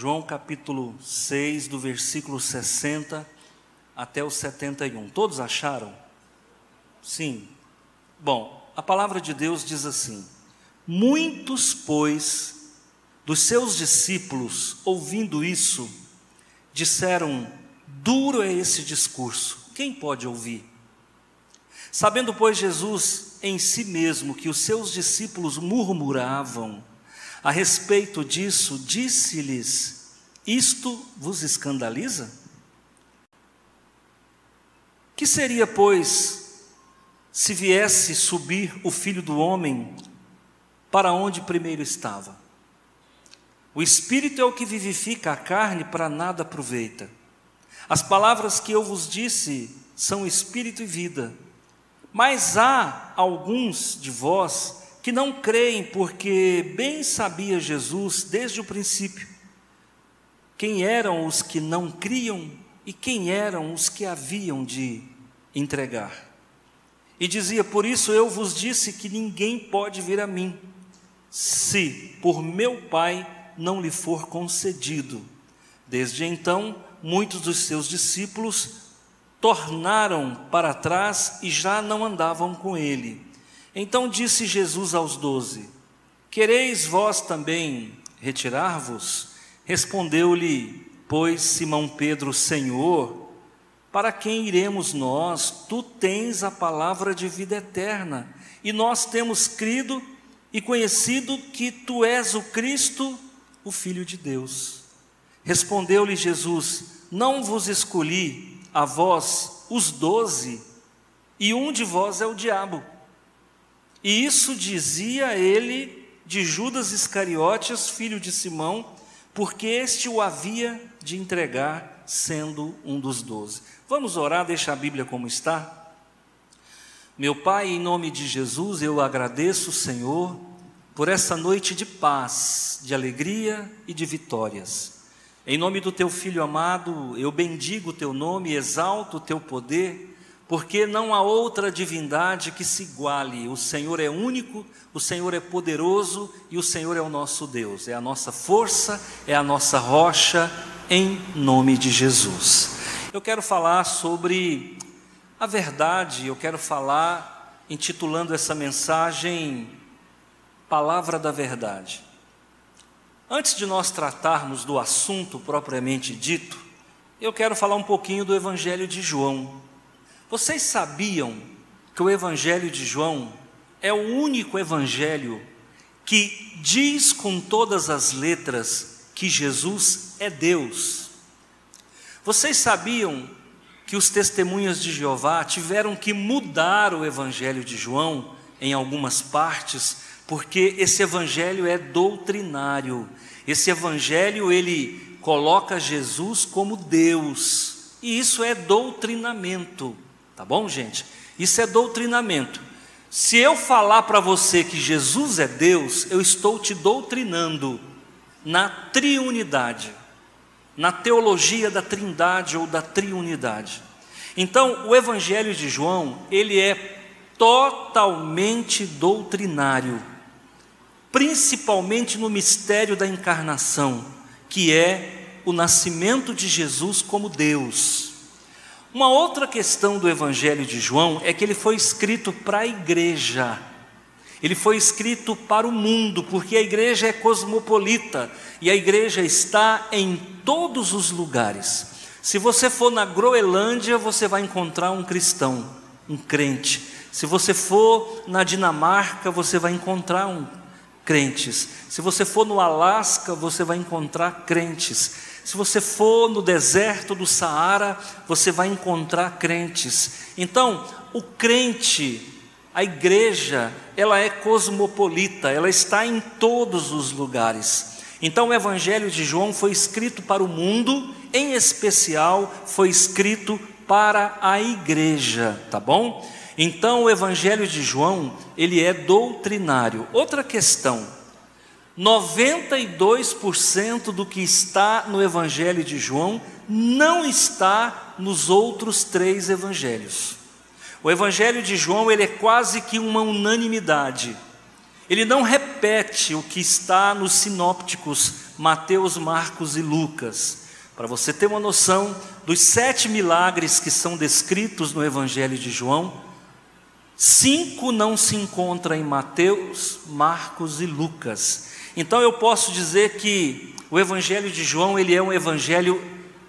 João capítulo 6, do versículo 60 até o 71. Todos acharam? Sim. Bom, a palavra de Deus diz assim: Muitos, pois, dos seus discípulos, ouvindo isso, disseram: Duro é esse discurso, quem pode ouvir? Sabendo, pois, Jesus em si mesmo que os seus discípulos murmuravam, a respeito disso, disse-lhes: Isto vos escandaliza? Que seria, pois, se viesse subir o filho do homem para onde primeiro estava? O espírito é o que vivifica, a carne para nada aproveita. As palavras que eu vos disse são espírito e vida. Mas há alguns de vós que não creem, porque bem sabia Jesus desde o princípio quem eram os que não criam e quem eram os que haviam de entregar. E dizia: Por isso eu vos disse que ninguém pode vir a mim, se por meu Pai não lhe for concedido. Desde então, muitos dos seus discípulos tornaram para trás e já não andavam com ele. Então disse Jesus aos doze: Quereis vós também retirar-vos? Respondeu-lhe, pois, Simão Pedro: Senhor, para quem iremos nós? Tu tens a palavra de vida eterna, e nós temos crido e conhecido que tu és o Cristo, o Filho de Deus. Respondeu-lhe Jesus: Não vos escolhi a vós, os doze, e um de vós é o diabo. E isso dizia ele de Judas Iscariotes, filho de Simão, porque este o havia de entregar, sendo um dos doze. Vamos orar, deixa a Bíblia como está. Meu Pai, em nome de Jesus, eu agradeço, Senhor, por essa noite de paz, de alegria e de vitórias. Em nome do Teu Filho amado, eu bendigo o Teu nome, exalto o Teu poder porque não há outra divindade que se iguale. O Senhor é único, o Senhor é poderoso e o Senhor é o nosso Deus, é a nossa força, é a nossa rocha, em nome de Jesus. Eu quero falar sobre a verdade, eu quero falar, intitulando essa mensagem, Palavra da Verdade. Antes de nós tratarmos do assunto propriamente dito, eu quero falar um pouquinho do Evangelho de João. Vocês sabiam que o Evangelho de João é o único evangelho que diz com todas as letras que Jesus é Deus? Vocês sabiam que os testemunhas de Jeová tiveram que mudar o Evangelho de João em algumas partes, porque esse evangelho é doutrinário. Esse evangelho ele coloca Jesus como Deus. E isso é doutrinamento. Tá bom, gente? Isso é doutrinamento. Se eu falar para você que Jesus é Deus, eu estou te doutrinando na triunidade, na teologia da trindade ou da triunidade. Então, o Evangelho de João, ele é totalmente doutrinário, principalmente no mistério da encarnação, que é o nascimento de Jesus como Deus. Uma outra questão do Evangelho de João é que ele foi escrito para a igreja. Ele foi escrito para o mundo, porque a igreja é cosmopolita e a igreja está em todos os lugares. Se você for na Groenlândia, você vai encontrar um cristão, um crente. Se você for na Dinamarca, você vai encontrar um crentes. Se você for no Alasca, você vai encontrar crentes. Se você for no deserto do Saara, você vai encontrar crentes. Então, o crente, a igreja, ela é cosmopolita, ela está em todos os lugares. Então, o Evangelho de João foi escrito para o mundo, em especial foi escrito para a igreja, tá bom? Então, o Evangelho de João, ele é doutrinário. Outra questão, 92% do que está no Evangelho de João não está nos outros três evangelhos. O Evangelho de João ele é quase que uma unanimidade. Ele não repete o que está nos sinópticos Mateus, Marcos e Lucas. Para você ter uma noção dos sete milagres que são descritos no Evangelho de João, cinco não se encontram em Mateus, Marcos e Lucas. Então eu posso dizer que o Evangelho de João ele é um evangelho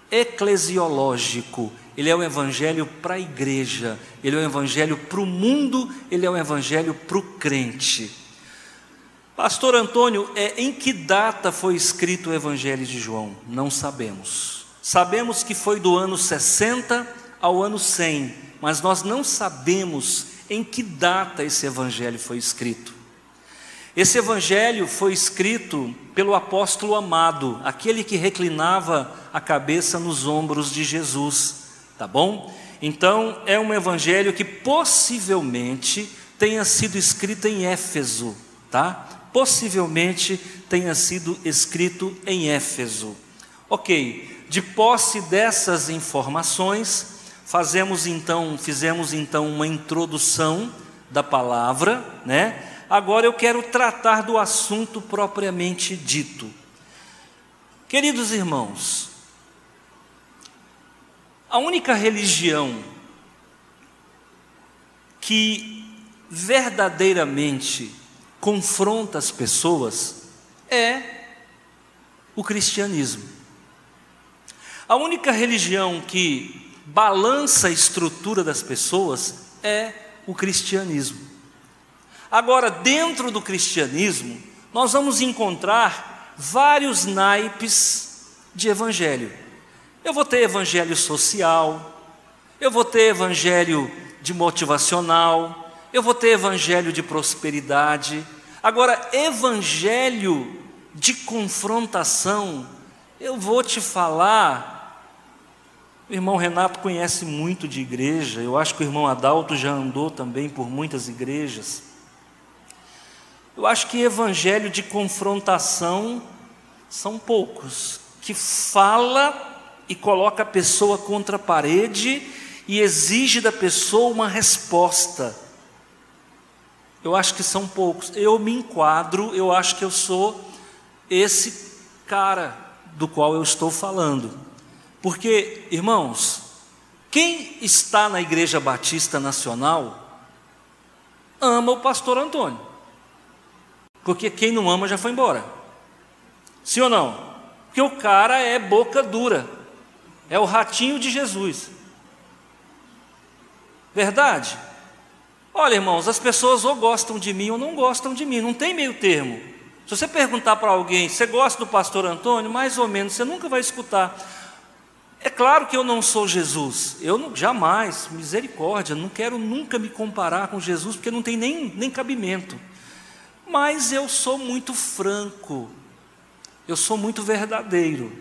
eclesiológico, ele é um evangelho para a igreja, ele é um evangelho para o mundo, ele é um evangelho para o crente. Pastor Antônio, é, em que data foi escrito o Evangelho de João? Não sabemos. Sabemos que foi do ano 60 ao ano 100, mas nós não sabemos em que data esse Evangelho foi escrito. Esse Evangelho foi escrito pelo apóstolo amado, aquele que reclinava a cabeça nos ombros de Jesus, tá bom? Então, é um Evangelho que possivelmente tenha sido escrito em Éfeso, tá? possivelmente tenha sido escrito em Éfeso. Ok, de posse dessas informações, fazemos então, fizemos então uma introdução da palavra, né? Agora eu quero tratar do assunto propriamente dito. Queridos irmãos, a única religião que verdadeiramente confronta as pessoas é o cristianismo. A única religião que balança a estrutura das pessoas é o cristianismo. Agora, dentro do cristianismo, nós vamos encontrar vários naipes de evangelho. Eu vou ter evangelho social, eu vou ter evangelho de motivacional, eu vou ter evangelho de prosperidade. Agora, evangelho de confrontação, eu vou te falar. O irmão Renato conhece muito de igreja, eu acho que o irmão Adalto já andou também por muitas igrejas. Eu acho que evangelho de confrontação são poucos, que fala e coloca a pessoa contra a parede e exige da pessoa uma resposta. Eu acho que são poucos. Eu me enquadro, eu acho que eu sou esse cara do qual eu estou falando. Porque, irmãos, quem está na Igreja Batista Nacional ama o pastor Antônio. Porque quem não ama já foi embora. Sim ou não? Porque o cara é boca dura. É o ratinho de Jesus. Verdade? Olha, irmãos, as pessoas ou gostam de mim ou não gostam de mim, não tem meio termo. Se você perguntar para alguém, você gosta do pastor Antônio? Mais ou menos, você nunca vai escutar. É claro que eu não sou Jesus, eu não, jamais, misericórdia, não quero nunca me comparar com Jesus, porque não tem nem, nem cabimento. Mas eu sou muito franco, eu sou muito verdadeiro.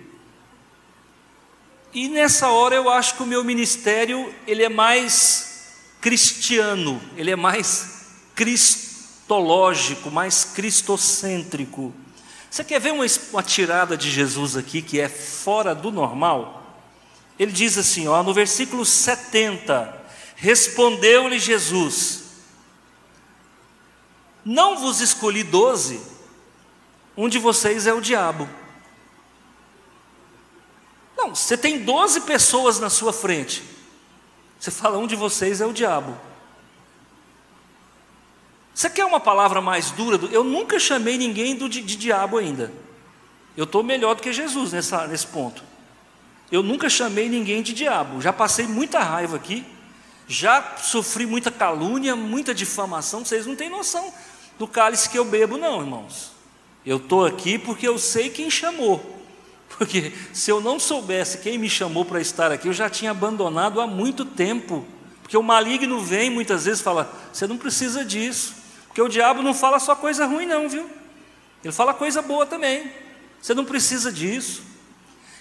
E nessa hora eu acho que o meu ministério ele é mais cristiano, ele é mais cristológico, mais cristocêntrico. Você quer ver uma, uma tirada de Jesus aqui que é fora do normal? Ele diz assim, ó, no versículo 70, respondeu-lhe Jesus: Não vos escolhi doze, um de vocês é o diabo. Não, você tem doze pessoas na sua frente. Você fala, um de vocês é o diabo. Você quer uma palavra mais dura? Eu nunca chamei ninguém de, de diabo ainda. Eu estou melhor do que Jesus nessa, nesse ponto. Eu nunca chamei ninguém de diabo. Já passei muita raiva aqui. Já sofri muita calúnia, muita difamação. Vocês não têm noção do cálice que eu bebo, não, irmãos. Eu estou aqui porque eu sei quem chamou. Porque se eu não soubesse quem me chamou para estar aqui, eu já tinha abandonado há muito tempo. Porque o maligno vem muitas vezes e fala: você não precisa disso. Porque o diabo não fala só coisa ruim, não, viu? Ele fala coisa boa também. Você não precisa disso.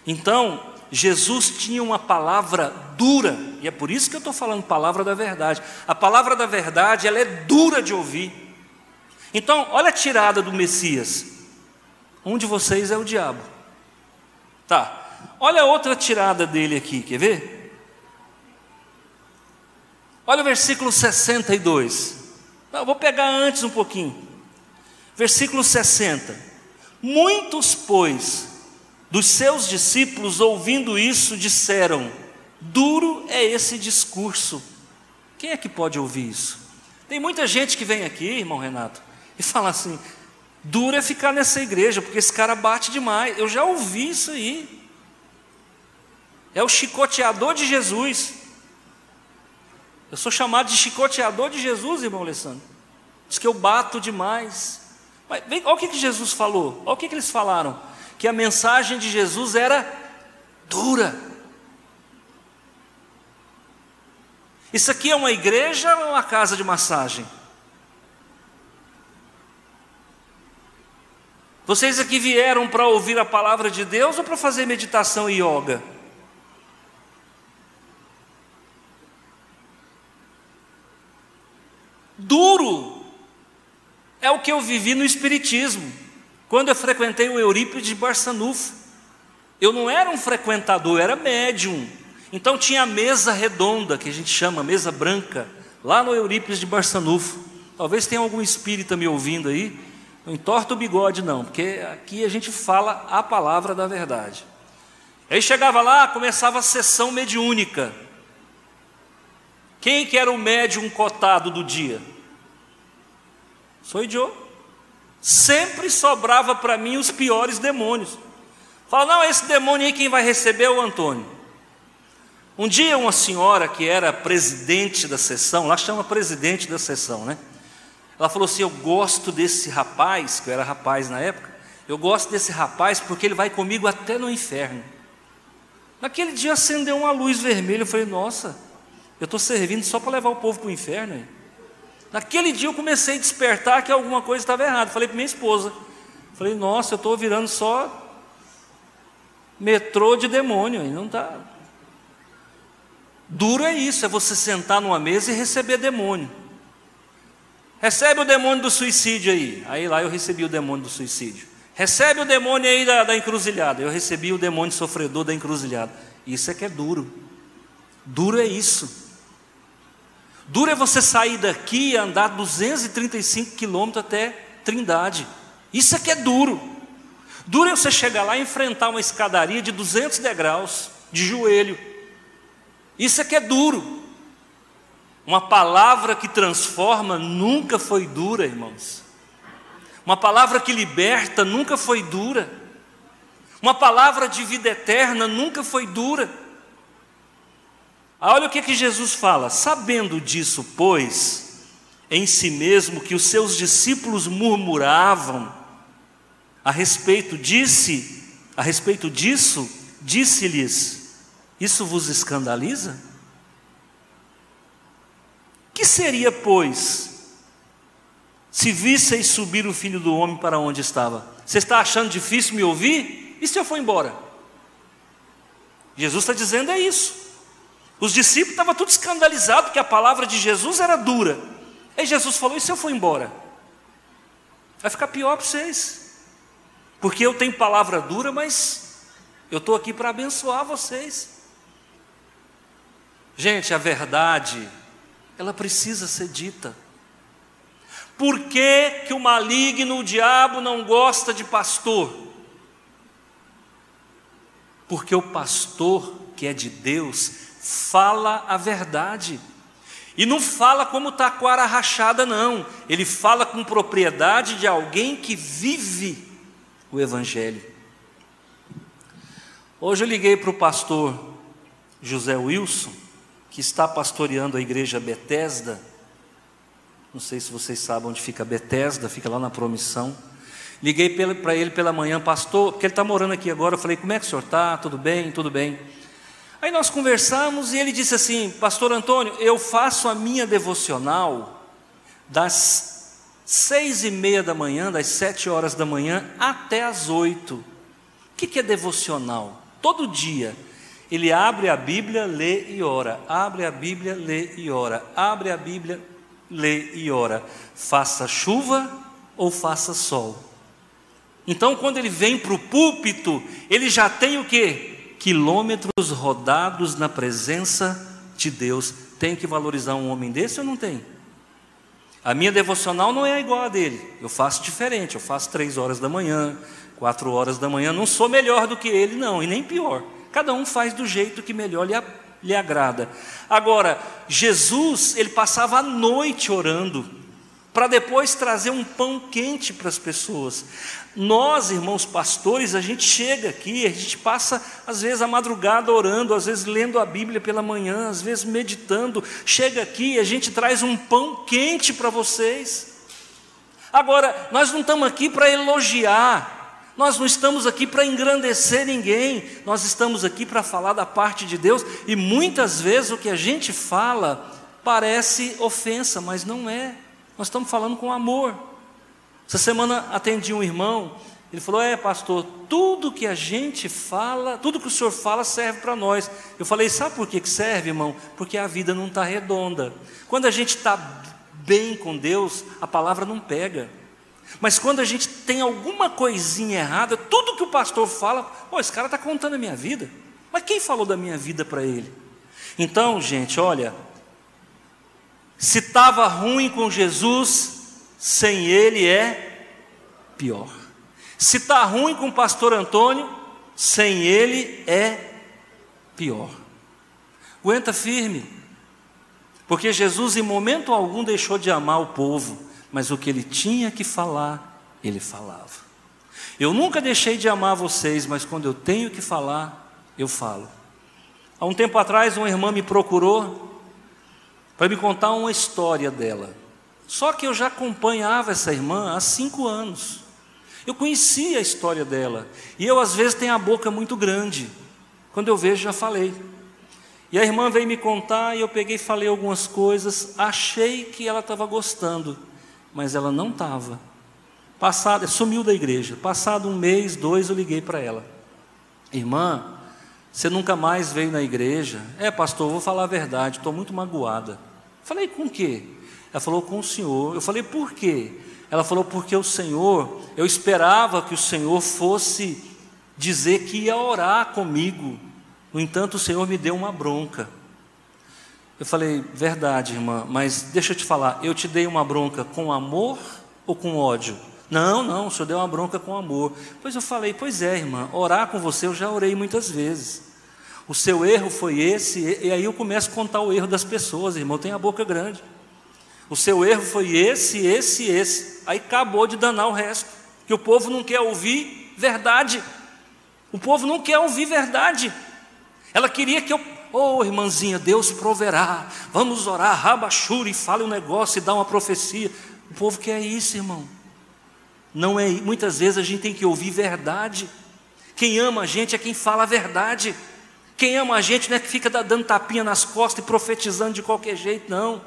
Então, Jesus tinha uma palavra dura, e é por isso que eu estou falando palavra da verdade. A palavra da verdade, ela é dura de ouvir. Então, olha a tirada do Messias: um de vocês é o diabo. Tá. Olha outra tirada dele aqui, quer ver? Olha o versículo 62. Não, vou pegar antes um pouquinho. Versículo 60. Muitos, pois, dos seus discípulos, ouvindo isso, disseram: Duro é esse discurso. Quem é que pode ouvir isso? Tem muita gente que vem aqui, irmão Renato, e fala assim: duro é ficar nessa igreja, porque esse cara bate demais. Eu já ouvi isso aí. É o chicoteador de Jesus. Eu sou chamado de chicoteador de Jesus, irmão Alessandro. Diz que eu bato demais. Mas vem, olha o que, Jesus falou. Olha o que, que eles falaram. Que a mensagem de Jesus era dura. Isso aqui é uma igreja ou uma casa de massagem? Vocês aqui vieram para ouvir a palavra de Deus ou para fazer meditação e yoga? Duro é o que eu vivi no Espiritismo, quando eu frequentei o Eurípides de Barçanufo. Eu não era um frequentador, era médium. Então tinha a mesa redonda, que a gente chama mesa branca, lá no Eurípides de Barçanufo. Talvez tenha algum espírita me ouvindo aí. Não entorta o bigode, não, porque aqui a gente fala a palavra da verdade. Aí chegava lá, começava a sessão mediúnica. Quem que era o médium cotado do dia? Sou eu. Sempre sobrava para mim os piores demônios. Fala, não, esse demônio aí quem vai receber é o Antônio. Um dia uma senhora que era presidente da sessão, lá chama presidente da sessão, né? Ela falou assim: Eu gosto desse rapaz, que eu era rapaz na época, eu gosto desse rapaz porque ele vai comigo até no inferno. Naquele dia acendeu uma luz vermelha, eu falei: Nossa, eu estou servindo só para levar o povo para o inferno. Hein? Naquele dia eu comecei a despertar que alguma coisa estava errada. Falei para minha esposa: Falei, Nossa, eu estou virando só metrô de demônio, não está. Duro é isso, é você sentar numa mesa e receber demônio. Recebe o demônio do suicídio aí. Aí lá eu recebi o demônio do suicídio. Recebe o demônio aí da, da encruzilhada. Eu recebi o demônio sofredor da encruzilhada. Isso é que é duro. Duro é isso. Duro é você sair daqui e andar 235 quilômetros até Trindade. Isso é que é duro. Duro é você chegar lá e enfrentar uma escadaria de 200 degraus, de joelho. Isso é que é duro. Uma palavra que transforma nunca foi dura, irmãos. Uma palavra que liberta nunca foi dura. Uma palavra de vida eterna nunca foi dura. Olha o que, que Jesus fala: sabendo disso, pois, em si mesmo que os seus discípulos murmuravam a respeito disse, a respeito disso, disse-lhes: Isso vos escandaliza? Que seria, pois, se visseis subir o filho do homem para onde estava? Você está achando difícil me ouvir? E se eu for embora? Jesus está dizendo é isso. Os discípulos estavam tudo escandalizados que a palavra de Jesus era dura. Aí Jesus falou: e se eu for embora? Vai ficar pior para vocês. Porque eu tenho palavra dura, mas eu estou aqui para abençoar vocês. Gente, a verdade ela precisa ser dita. Por que, que o maligno, o diabo, não gosta de pastor? Porque o pastor, que é de Deus, fala a verdade. E não fala como taquara rachada, não. Ele fala com propriedade de alguém que vive o Evangelho. Hoje eu liguei para o pastor José Wilson que está pastoreando a igreja Betesda. Não sei se vocês sabem onde fica Betesda, fica lá na Promissão. Liguei para ele pela manhã, pastor, porque ele está morando aqui agora. Eu falei, como é que o senhor está? Tudo bem? Tudo bem. Aí nós conversamos e ele disse assim: Pastor Antônio, eu faço a minha devocional das seis e meia da manhã, das sete horas da manhã até as oito. O que, que é devocional? Todo dia ele abre a Bíblia, lê e ora. Abre a Bíblia, lê e ora. Abre a Bíblia, lê e ora. Faça chuva ou faça sol. Então, quando ele vem para o púlpito, ele já tem o que? Quilômetros rodados na presença de Deus. Tem que valorizar um homem desse ou não tem? A minha devocional não é igual a dele. Eu faço diferente. Eu faço três horas da manhã, quatro horas da manhã. Não sou melhor do que ele, não, e nem pior. Cada um faz do jeito que melhor lhe, lhe agrada. Agora, Jesus, ele passava a noite orando para depois trazer um pão quente para as pessoas. Nós, irmãos pastores, a gente chega aqui, a gente passa às vezes a madrugada orando, às vezes lendo a Bíblia pela manhã, às vezes meditando. Chega aqui, e a gente traz um pão quente para vocês. Agora, nós não estamos aqui para elogiar, nós não estamos aqui para engrandecer ninguém, nós estamos aqui para falar da parte de Deus, e muitas vezes o que a gente fala parece ofensa, mas não é. Nós estamos falando com amor. Essa semana atendi um irmão, ele falou: É, pastor, tudo que a gente fala, tudo que o senhor fala serve para nós. Eu falei: Sabe por que serve, irmão? Porque a vida não está redonda. Quando a gente está bem com Deus, a palavra não pega. Mas quando a gente tem alguma coisinha errada, tudo que o pastor fala, pô, esse cara está contando a minha vida. Mas quem falou da minha vida para ele? Então, gente, olha, se estava ruim com Jesus, sem ele é pior. Se está ruim com o pastor Antônio, sem ele é pior. Aguenta firme, porque Jesus em momento algum deixou de amar o povo, mas o que ele tinha que falar, ele falava. Eu nunca deixei de amar vocês, mas quando eu tenho que falar, eu falo. Há um tempo atrás, uma irmã me procurou para me contar uma história dela. Só que eu já acompanhava essa irmã há cinco anos. Eu conhecia a história dela. E eu, às vezes, tenho a boca muito grande. Quando eu vejo, já falei. E a irmã veio me contar e eu peguei e falei algumas coisas. Achei que ela estava gostando, mas ela não estava. Passado, sumiu da igreja. Passado um mês, dois, eu liguei para ela. Irmã, você nunca mais veio na igreja? É, pastor, vou falar a verdade, estou muito magoada. Falei, com o quê? Ela falou, com o Senhor. Eu falei, por quê? Ela falou, porque o Senhor, eu esperava que o Senhor fosse dizer que ia orar comigo. No entanto, o Senhor me deu uma bronca. Eu falei, verdade, irmã, mas deixa eu te falar, eu te dei uma bronca com amor ou com ódio? Não, não, o senhor deu uma bronca com amor. Pois eu falei, pois é, irmã, orar com você eu já orei muitas vezes. O seu erro foi esse, e aí eu começo a contar o erro das pessoas, irmão, tem a boca grande. O seu erro foi esse, esse, esse. Aí acabou de danar o resto. Que o povo não quer ouvir verdade. O povo não quer ouvir verdade. Ela queria que eu, ô oh, irmãzinha, Deus proverá. Vamos orar, rabachura e fale um negócio e dá uma profecia. O povo quer isso, irmão. Não é, muitas vezes a gente tem que ouvir verdade. Quem ama a gente é quem fala a verdade. Quem ama a gente não é que fica dando tapinha nas costas e profetizando de qualquer jeito, não.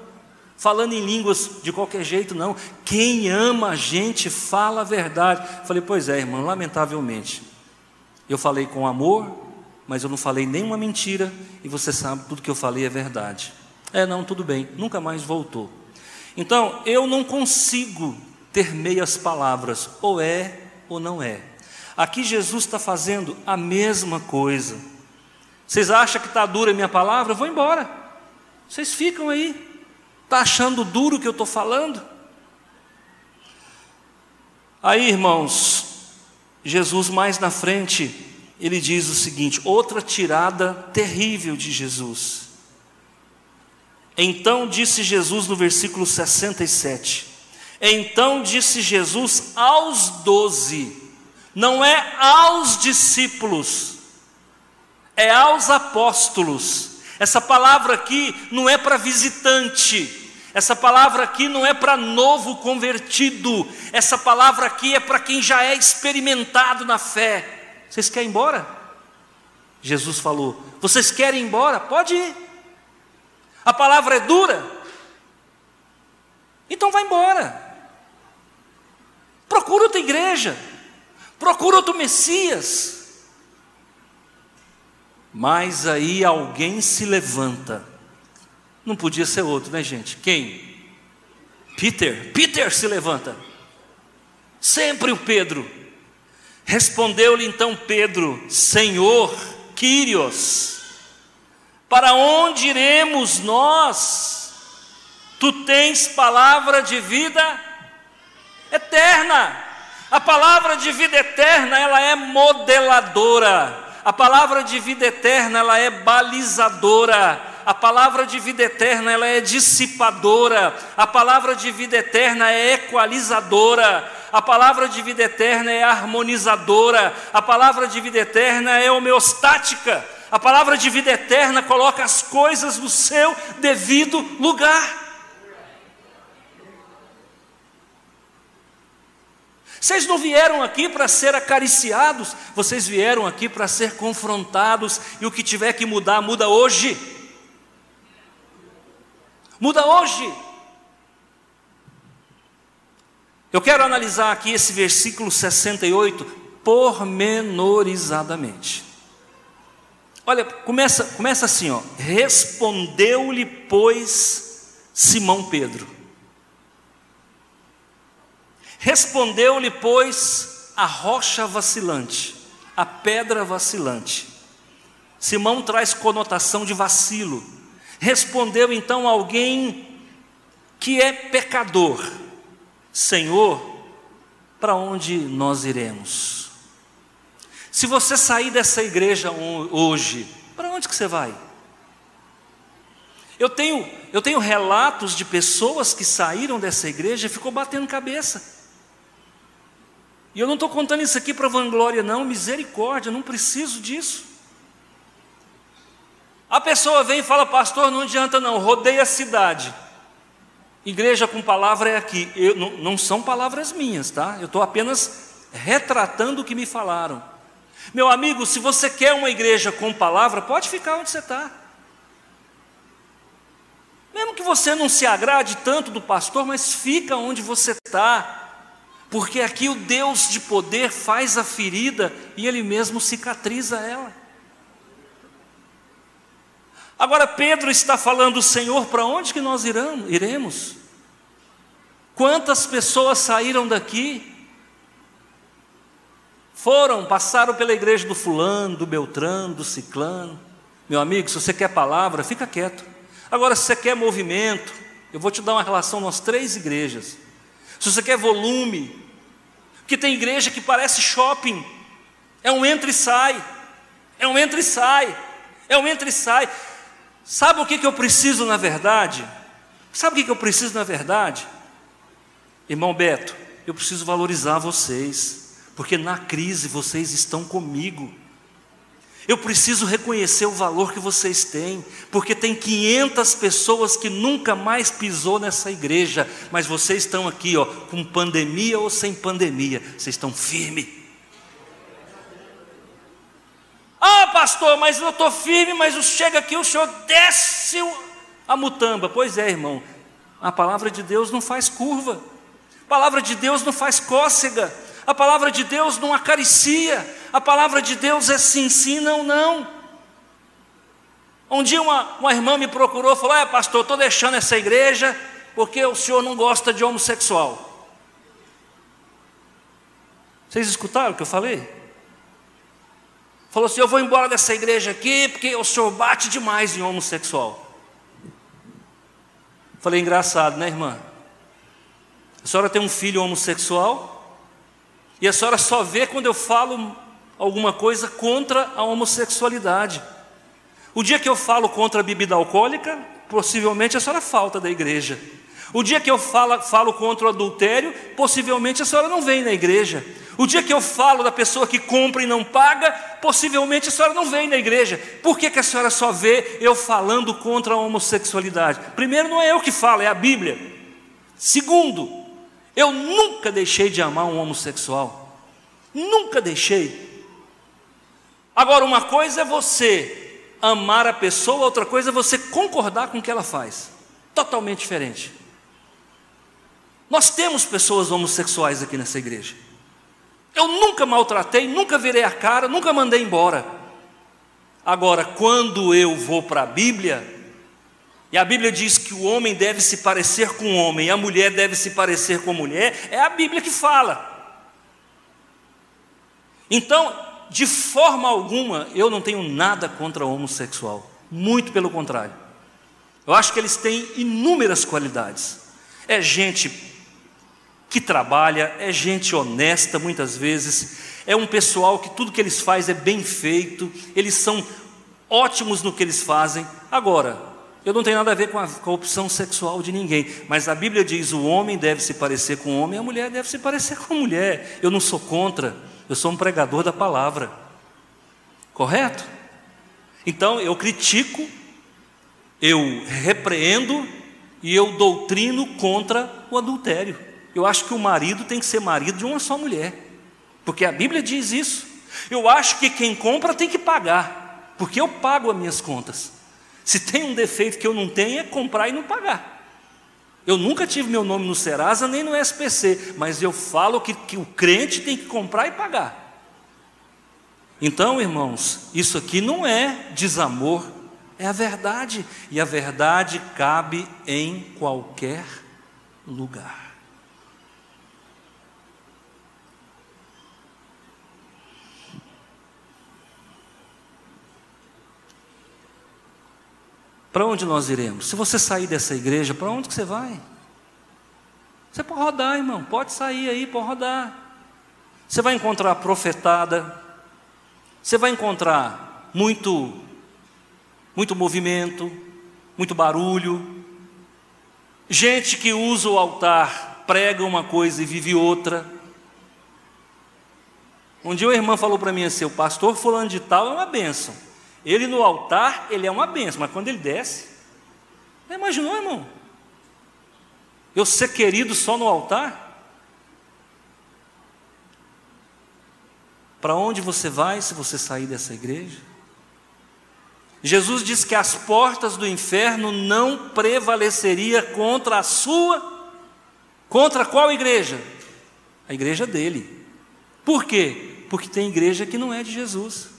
Falando em línguas de qualquer jeito, não. Quem ama a gente fala a verdade. Falei, pois é, irmão, lamentavelmente. Eu falei com amor, mas eu não falei nenhuma mentira, e você sabe, tudo que eu falei é verdade. É, não, tudo bem, nunca mais voltou. Então, eu não consigo ter meias palavras, ou é ou não é. Aqui Jesus está fazendo a mesma coisa. Vocês acham que está dura a minha palavra? Vou embora. Vocês ficam aí. Está achando duro o que eu estou falando? Aí, irmãos, Jesus mais na frente, ele diz o seguinte: outra tirada terrível de Jesus. Então disse Jesus no versículo 67. Então disse Jesus aos doze, não é aos discípulos, é aos apóstolos. Essa palavra aqui não é para visitante, essa palavra aqui não é para novo convertido, essa palavra aqui é para quem já é experimentado na fé. Vocês querem ir embora? Jesus falou: Vocês querem ir embora? Pode ir. A palavra é dura? Então vai embora. Procura outra igreja, procura outro Messias. Mas aí alguém se levanta. Não podia ser outro, né, gente? Quem? Peter. Peter se levanta. Sempre o Pedro. Respondeu-lhe então Pedro: Senhor, Quírios, para onde iremos nós? Tu tens palavra de vida eterna. A palavra de vida eterna, ela é modeladora. A palavra de vida eterna, ela é balizadora. A palavra de vida eterna, ela é dissipadora. A palavra de vida eterna é equalizadora. A palavra de vida eterna é harmonizadora. A palavra de vida eterna é homeostática. A palavra de vida eterna coloca as coisas no seu devido lugar. Vocês não vieram aqui para ser acariciados, vocês vieram aqui para ser confrontados, e o que tiver que mudar, muda hoje. Muda hoje. Eu quero analisar aqui esse versículo 68 pormenorizadamente. Olha, começa, começa assim, ó. Respondeu-lhe, pois, Simão Pedro. Respondeu-lhe, pois, a rocha vacilante, a pedra vacilante. Simão traz conotação de vacilo. Respondeu então alguém que é pecador: Senhor, para onde nós iremos? Se você sair dessa igreja hoje, para onde que você vai? Eu tenho, eu tenho relatos de pessoas que saíram dessa igreja e ficou batendo cabeça. E eu não estou contando isso aqui para vanglória, não, misericórdia, não preciso disso. A pessoa vem e fala, pastor, não adianta não, rodeia a cidade. Igreja com palavra é aqui. Eu, não, não são palavras minhas, tá? Eu estou apenas retratando o que me falaram. Meu amigo, se você quer uma igreja com palavra, pode ficar onde você está. Mesmo que você não se agrade tanto do pastor, mas fica onde você está porque aqui o Deus de poder faz a ferida e ele mesmo cicatriza ela. Agora Pedro está falando, Senhor, para onde que nós iremos? Quantas pessoas saíram daqui? Foram, passaram pela igreja do fulano, do Beltrano, do Ciclano. Meu amigo, se você quer palavra, fica quieto. Agora, se você quer movimento, eu vou te dar uma relação nas três igrejas. Se você quer volume, que tem igreja que parece shopping, é um entra e sai, é um entra e sai, é um entra e sai. Sabe o que, que eu preciso na verdade? Sabe o que, que eu preciso na verdade? Irmão Beto, eu preciso valorizar vocês, porque na crise vocês estão comigo. Eu preciso reconhecer o valor que vocês têm, porque tem 500 pessoas que nunca mais pisou nessa igreja, mas vocês estão aqui, ó, com pandemia ou sem pandemia, vocês estão firmes. Ah, pastor, mas eu estou firme, mas chega aqui, o senhor desce a mutamba. Pois é, irmão, a palavra de Deus não faz curva, a palavra de Deus não faz cócega, a palavra de Deus não acaricia, a palavra de Deus é sim, sim, não, não. Um dia uma, uma irmã me procurou e falou: É, pastor, estou deixando essa igreja porque o senhor não gosta de homossexual. Vocês escutaram o que eu falei? Falou assim: Eu vou embora dessa igreja aqui porque o senhor bate demais em homossexual. Falei: Engraçado, né, irmã? A senhora tem um filho homossexual e a senhora só vê quando eu falo alguma coisa contra a homossexualidade. O dia que eu falo contra a bebida alcoólica, possivelmente a senhora falta da igreja. O dia que eu falo, falo contra o adultério, possivelmente a senhora não vem na igreja. O dia que eu falo da pessoa que compra e não paga, possivelmente a senhora não vem na igreja. Por que, que a senhora só vê eu falando contra a homossexualidade? Primeiro, não é eu que falo, é a Bíblia. Segundo, eu nunca deixei de amar um homossexual. Nunca deixei. Agora, uma coisa é você amar a pessoa, outra coisa é você concordar com o que ela faz. Totalmente diferente. Nós temos pessoas homossexuais aqui nessa igreja. Eu nunca maltratei, nunca virei a cara, nunca mandei embora. Agora, quando eu vou para a Bíblia, e a Bíblia diz que o homem deve se parecer com o homem, a mulher deve se parecer com a mulher, é a Bíblia que fala. Então, de forma alguma, eu não tenho nada contra o homossexual, muito pelo contrário. Eu acho que eles têm inúmeras qualidades. É gente que trabalha, é gente honesta muitas vezes, é um pessoal que tudo que eles fazem é bem feito, eles são ótimos no que eles fazem. Agora, eu não tenho nada a ver com a, opção sexual de ninguém, mas a Bíblia diz: o homem deve se parecer com o homem, a mulher deve se parecer com a mulher. Eu não sou contra, eu sou um pregador da palavra, correto? Então eu critico, eu repreendo e eu doutrino contra o adultério. Eu acho que o marido tem que ser marido de uma só mulher, porque a Bíblia diz isso. Eu acho que quem compra tem que pagar, porque eu pago as minhas contas. Se tem um defeito que eu não tenho, é comprar e não pagar. Eu nunca tive meu nome no Serasa nem no SPC, mas eu falo que, que o crente tem que comprar e pagar. Então, irmãos, isso aqui não é desamor, é a verdade, e a verdade cabe em qualquer lugar. Para onde nós iremos? Se você sair dessa igreja, para onde que você vai? Você pode rodar, irmão, pode sair aí, pode rodar. Você vai encontrar profetada, você vai encontrar muito, muito movimento, muito barulho, gente que usa o altar, prega uma coisa e vive outra. Um dia uma irmã falou para mim assim: o pastor fulano de tal é uma bênção. Ele no altar, ele é uma benção, mas quando ele desce, já imaginou, irmão? Eu ser querido só no altar? Para onde você vai se você sair dessa igreja? Jesus diz que as portas do inferno não prevaleceria contra a sua, contra qual igreja? A igreja dele. Por quê? Porque tem igreja que não é de Jesus.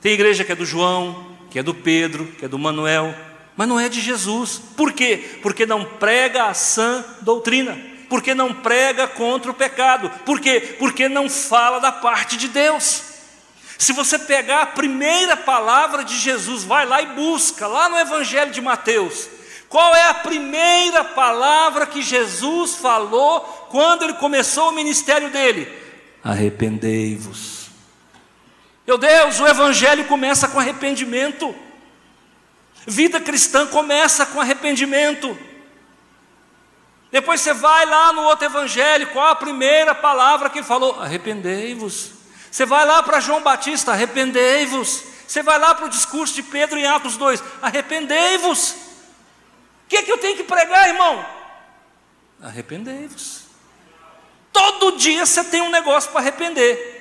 Tem igreja que é do João, que é do Pedro, que é do Manuel, mas não é de Jesus. Por quê? Porque não prega a sã doutrina, porque não prega contra o pecado. Por quê? Porque não fala da parte de Deus. Se você pegar a primeira palavra de Jesus, vai lá e busca, lá no Evangelho de Mateus, qual é a primeira palavra que Jesus falou quando ele começou o ministério dele? Arrependei-vos. Meu Deus, o Evangelho começa com arrependimento. Vida cristã começa com arrependimento. Depois você vai lá no outro evangelho, qual a primeira palavra que ele falou? Arrependei-vos. Você vai lá para João Batista, arrependei-vos. Você vai lá para o discurso de Pedro em Atos 2, arrependei-vos. O que, é que eu tenho que pregar, irmão? Arrependei-vos. Todo dia você tem um negócio para arrepender.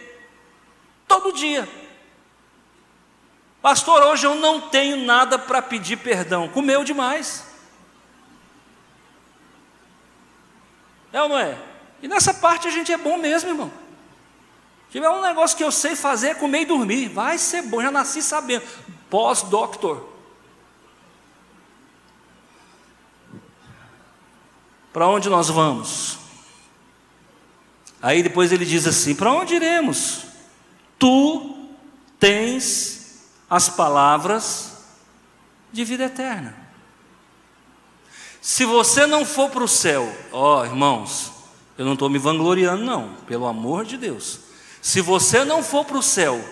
Todo dia. Pastor, hoje eu não tenho nada para pedir perdão. Comeu demais. É ou não é? E nessa parte a gente é bom mesmo, irmão. Se tiver um negócio que eu sei fazer é comer e dormir. Vai ser bom, já nasci sabendo. Pós-doctor. Para onde nós vamos? Aí depois ele diz assim: Para onde iremos? Tu tens as palavras de vida eterna. Se você não for para o céu, ó irmãos, eu não estou me vangloriando, não, pelo amor de Deus. Se você não for para o céu,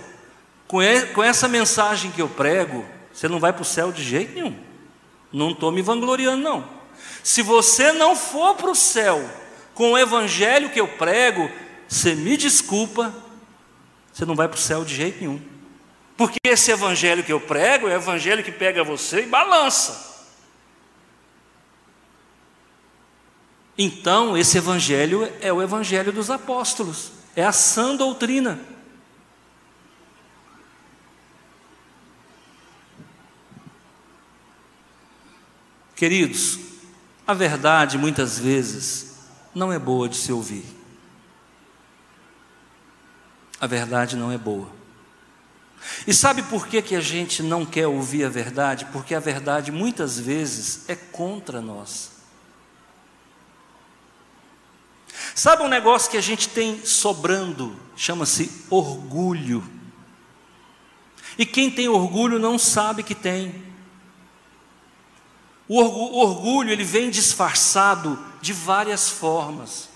com, com essa mensagem que eu prego, você não vai para o céu de jeito nenhum. Não estou me vangloriando, não. Se você não for para o céu com o evangelho que eu prego, você me desculpa, você não vai para o céu de jeito nenhum. Porque esse evangelho que eu prego é o evangelho que pega você e balança. Então, esse evangelho é o evangelho dos apóstolos, é a sã doutrina. Queridos, a verdade muitas vezes não é boa de se ouvir a verdade não é boa. E sabe por que, que a gente não quer ouvir a verdade? Porque a verdade muitas vezes é contra nós. Sabe um negócio que a gente tem sobrando? Chama-se orgulho. E quem tem orgulho não sabe que tem. O orgulho ele vem disfarçado de várias formas.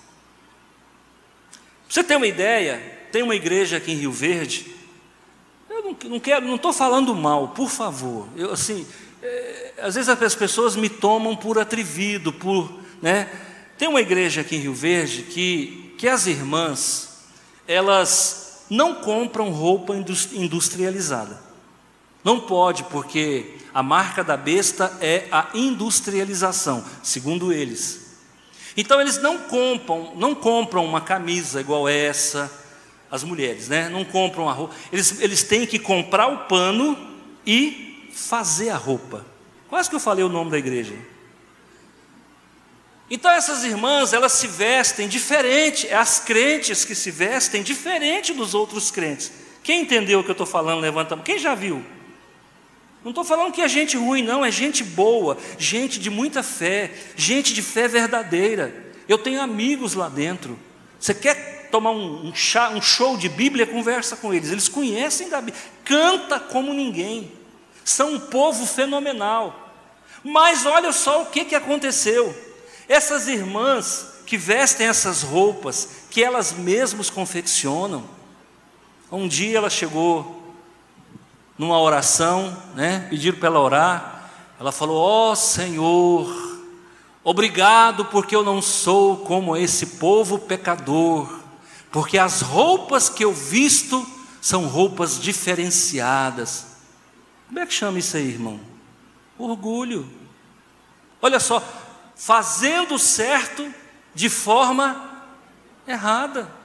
Pra você ter uma ideia, tem uma igreja aqui em Rio Verde. Eu não, não quero, não estou falando mal, por favor. Eu assim, é, às vezes as pessoas me tomam por atrevido, por, né? Tem uma igreja aqui em Rio Verde que, que as irmãs, elas não compram roupa industrializada. Não pode, porque a marca da besta é a industrialização, segundo eles. Então eles não compram, não compram uma camisa igual essa, as mulheres, né? Não compram a roupa. Eles, eles têm que comprar o pano e fazer a roupa. Quase que eu falei o nome da igreja. Então essas irmãs, elas se vestem diferente, é as crentes que se vestem diferente dos outros crentes. Quem entendeu o que eu estou falando, levanta a mão. Quem já viu? Não estou falando que é gente ruim, não, é gente boa, gente de muita fé, gente de fé verdadeira. Eu tenho amigos lá dentro. Você quer tomar um, um, chá, um show de Bíblia? Conversa com eles. Eles conhecem da Bíblia, canta como ninguém. São um povo fenomenal. Mas olha só o que, que aconteceu. Essas irmãs que vestem essas roupas, que elas mesmas confeccionam. Um dia ela chegou numa oração, né? Pediram para ela orar. Ela falou: Ó oh, Senhor, obrigado porque eu não sou como esse povo pecador, porque as roupas que eu visto são roupas diferenciadas. Como é que chama isso aí, irmão? Orgulho. Olha só, fazendo certo de forma errada.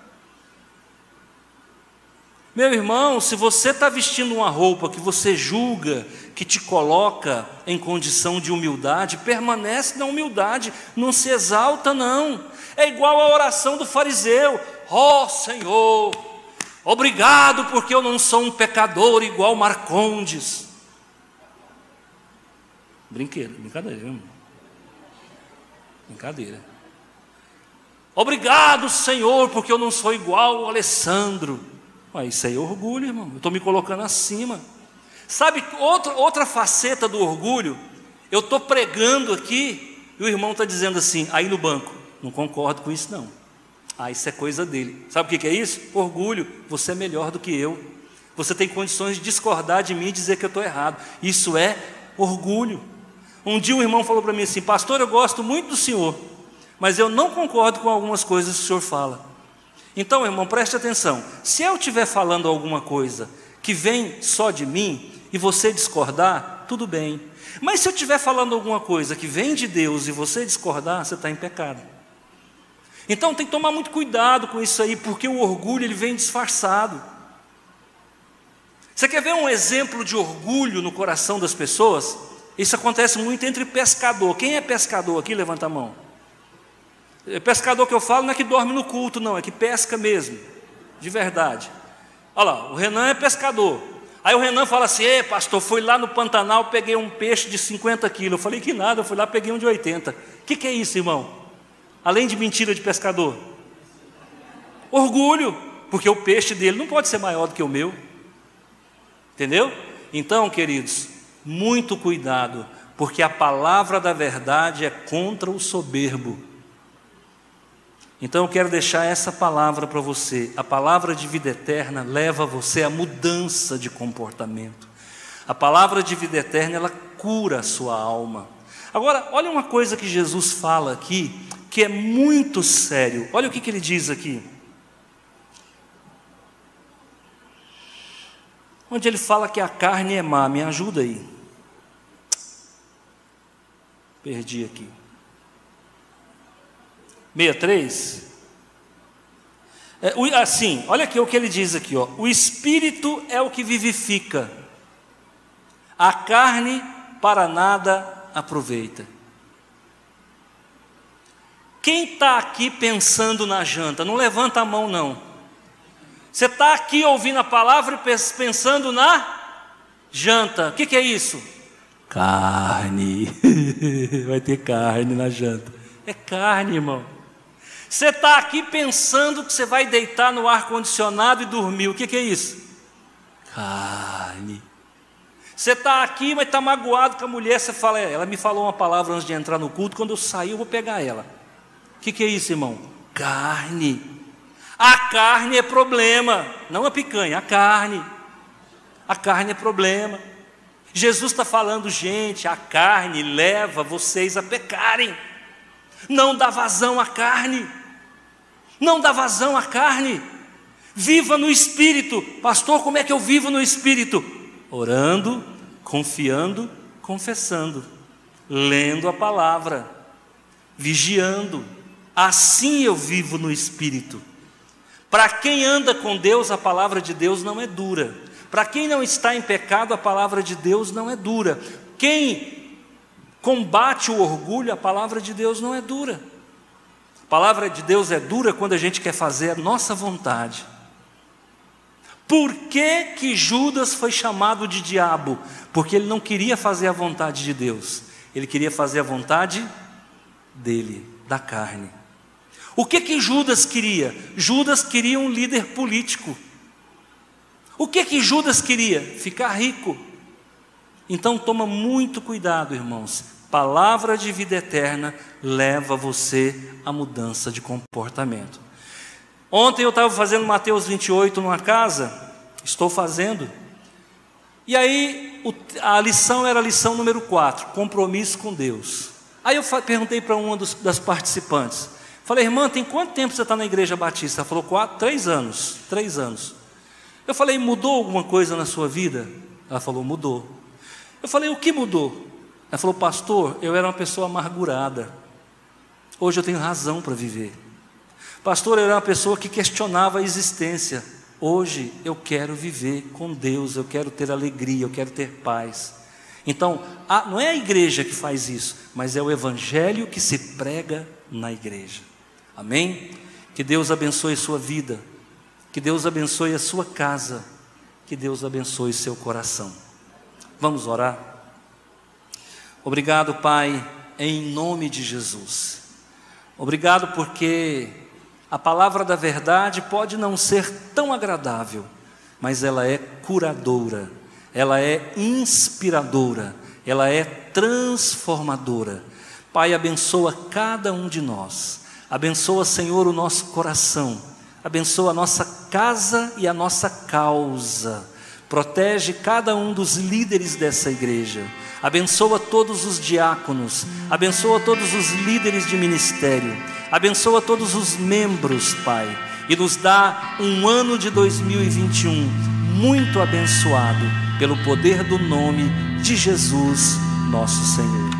Meu irmão, se você está vestindo uma roupa que você julga, que te coloca em condição de humildade, permanece na humildade, não se exalta, não. É igual a oração do fariseu: Ó oh, Senhor, obrigado porque eu não sou um pecador igual Marcondes. Brinquedo, brincadeira, irmão. Brincadeira. Obrigado, Senhor, porque eu não sou igual Alessandro. Ué, isso aí é orgulho, irmão. Eu estou me colocando acima. Sabe outra, outra faceta do orgulho? Eu estou pregando aqui e o irmão está dizendo assim, aí no banco, não concordo com isso não. Ah, isso é coisa dele. Sabe o que é isso? Orgulho. Você é melhor do que eu. Você tem condições de discordar de mim e dizer que eu estou errado. Isso é orgulho. Um dia um irmão falou para mim assim, pastor, eu gosto muito do senhor, mas eu não concordo com algumas coisas que o senhor fala. Então, irmão, preste atenção. Se eu estiver falando alguma coisa que vem só de mim e você discordar, tudo bem. Mas se eu estiver falando alguma coisa que vem de Deus e você discordar, você está em pecado. Então tem que tomar muito cuidado com isso aí, porque o orgulho ele vem disfarçado. Você quer ver um exemplo de orgulho no coração das pessoas? Isso acontece muito entre pescador. Quem é pescador aqui? Levanta a mão. É pescador que eu falo não é que dorme no culto, não, é que pesca mesmo, de verdade. Olha lá, o Renan é pescador. Aí o Renan fala assim: Ei, pastor, fui lá no Pantanal, peguei um peixe de 50 quilos. Eu falei: Que nada, eu fui lá, peguei um de 80. O que, que é isso, irmão? Além de mentira de pescador? Orgulho, porque o peixe dele não pode ser maior do que o meu. Entendeu? Então, queridos, muito cuidado, porque a palavra da verdade é contra o soberbo. Então eu quero deixar essa palavra para você. A palavra de vida eterna leva você à mudança de comportamento. A palavra de vida eterna, ela cura a sua alma. Agora, olha uma coisa que Jesus fala aqui, que é muito sério. Olha o que, que ele diz aqui. Onde ele fala que a carne é má, me ajuda aí. Perdi aqui. 63. É, assim, olha aqui o que ele diz aqui, ó. O espírito é o que vivifica. A carne para nada aproveita. Quem está aqui pensando na janta? Não levanta a mão, não. Você está aqui ouvindo a palavra e pensando na janta. O que, que é isso? Carne. Vai ter carne na janta. É carne, irmão. Você está aqui pensando que você vai deitar no ar-condicionado e dormir. O que, que é isso? Carne. Você está aqui, mas está magoado com a mulher. Você fala, é, ela me falou uma palavra antes de entrar no culto. Quando eu sair, eu vou pegar ela. Que, que é isso, irmão? Carne. A carne é problema, não a picanha, a carne. A carne é problema. Jesus está falando, gente, a carne leva vocês a pecarem. Não dá vazão à carne. Não dá vazão à carne. Viva no espírito. Pastor, como é que eu vivo no espírito? Orando, confiando, confessando, lendo a palavra, vigiando. Assim eu vivo no espírito. Para quem anda com Deus, a palavra de Deus não é dura. Para quem não está em pecado, a palavra de Deus não é dura. Quem combate o orgulho, a palavra de Deus não é dura. A palavra de Deus é dura quando a gente quer fazer a nossa vontade. Por que, que Judas foi chamado de diabo? Porque ele não queria fazer a vontade de Deus, ele queria fazer a vontade dele, da carne. O que que Judas queria? Judas queria um líder político. O que que Judas queria? Ficar rico. Então toma muito cuidado, irmãos. Palavra de vida eterna leva você à mudança de comportamento. Ontem eu estava fazendo Mateus 28 numa casa, estou fazendo, e aí a lição era a lição número 4, compromisso com Deus. Aí eu perguntei para uma das participantes, falei, irmã, tem quanto tempo você está na igreja batista? Ela falou, quatro, três anos, três anos. Eu falei, mudou alguma coisa na sua vida? Ela falou, mudou. Eu falei, o que mudou? Ela falou, pastor, eu era uma pessoa amargurada. Hoje eu tenho razão para viver. Pastor, eu era uma pessoa que questionava a existência. Hoje eu quero viver com Deus, eu quero ter alegria, eu quero ter paz. Então, a, não é a igreja que faz isso, mas é o evangelho que se prega na igreja. Amém? Que Deus abençoe sua vida. Que Deus abençoe a sua casa. Que Deus abençoe seu coração. Vamos orar? Obrigado, Pai, em nome de Jesus. Obrigado porque a palavra da verdade pode não ser tão agradável, mas ela é curadora, ela é inspiradora, ela é transformadora. Pai, abençoa cada um de nós. Abençoa, Senhor, o nosso coração abençoa a nossa casa e a nossa causa. Protege cada um dos líderes dessa igreja. Abençoa todos os diáconos, abençoa todos os líderes de ministério, abençoa todos os membros, Pai, e nos dá um ano de 2021 muito abençoado pelo poder do nome de Jesus, nosso Senhor.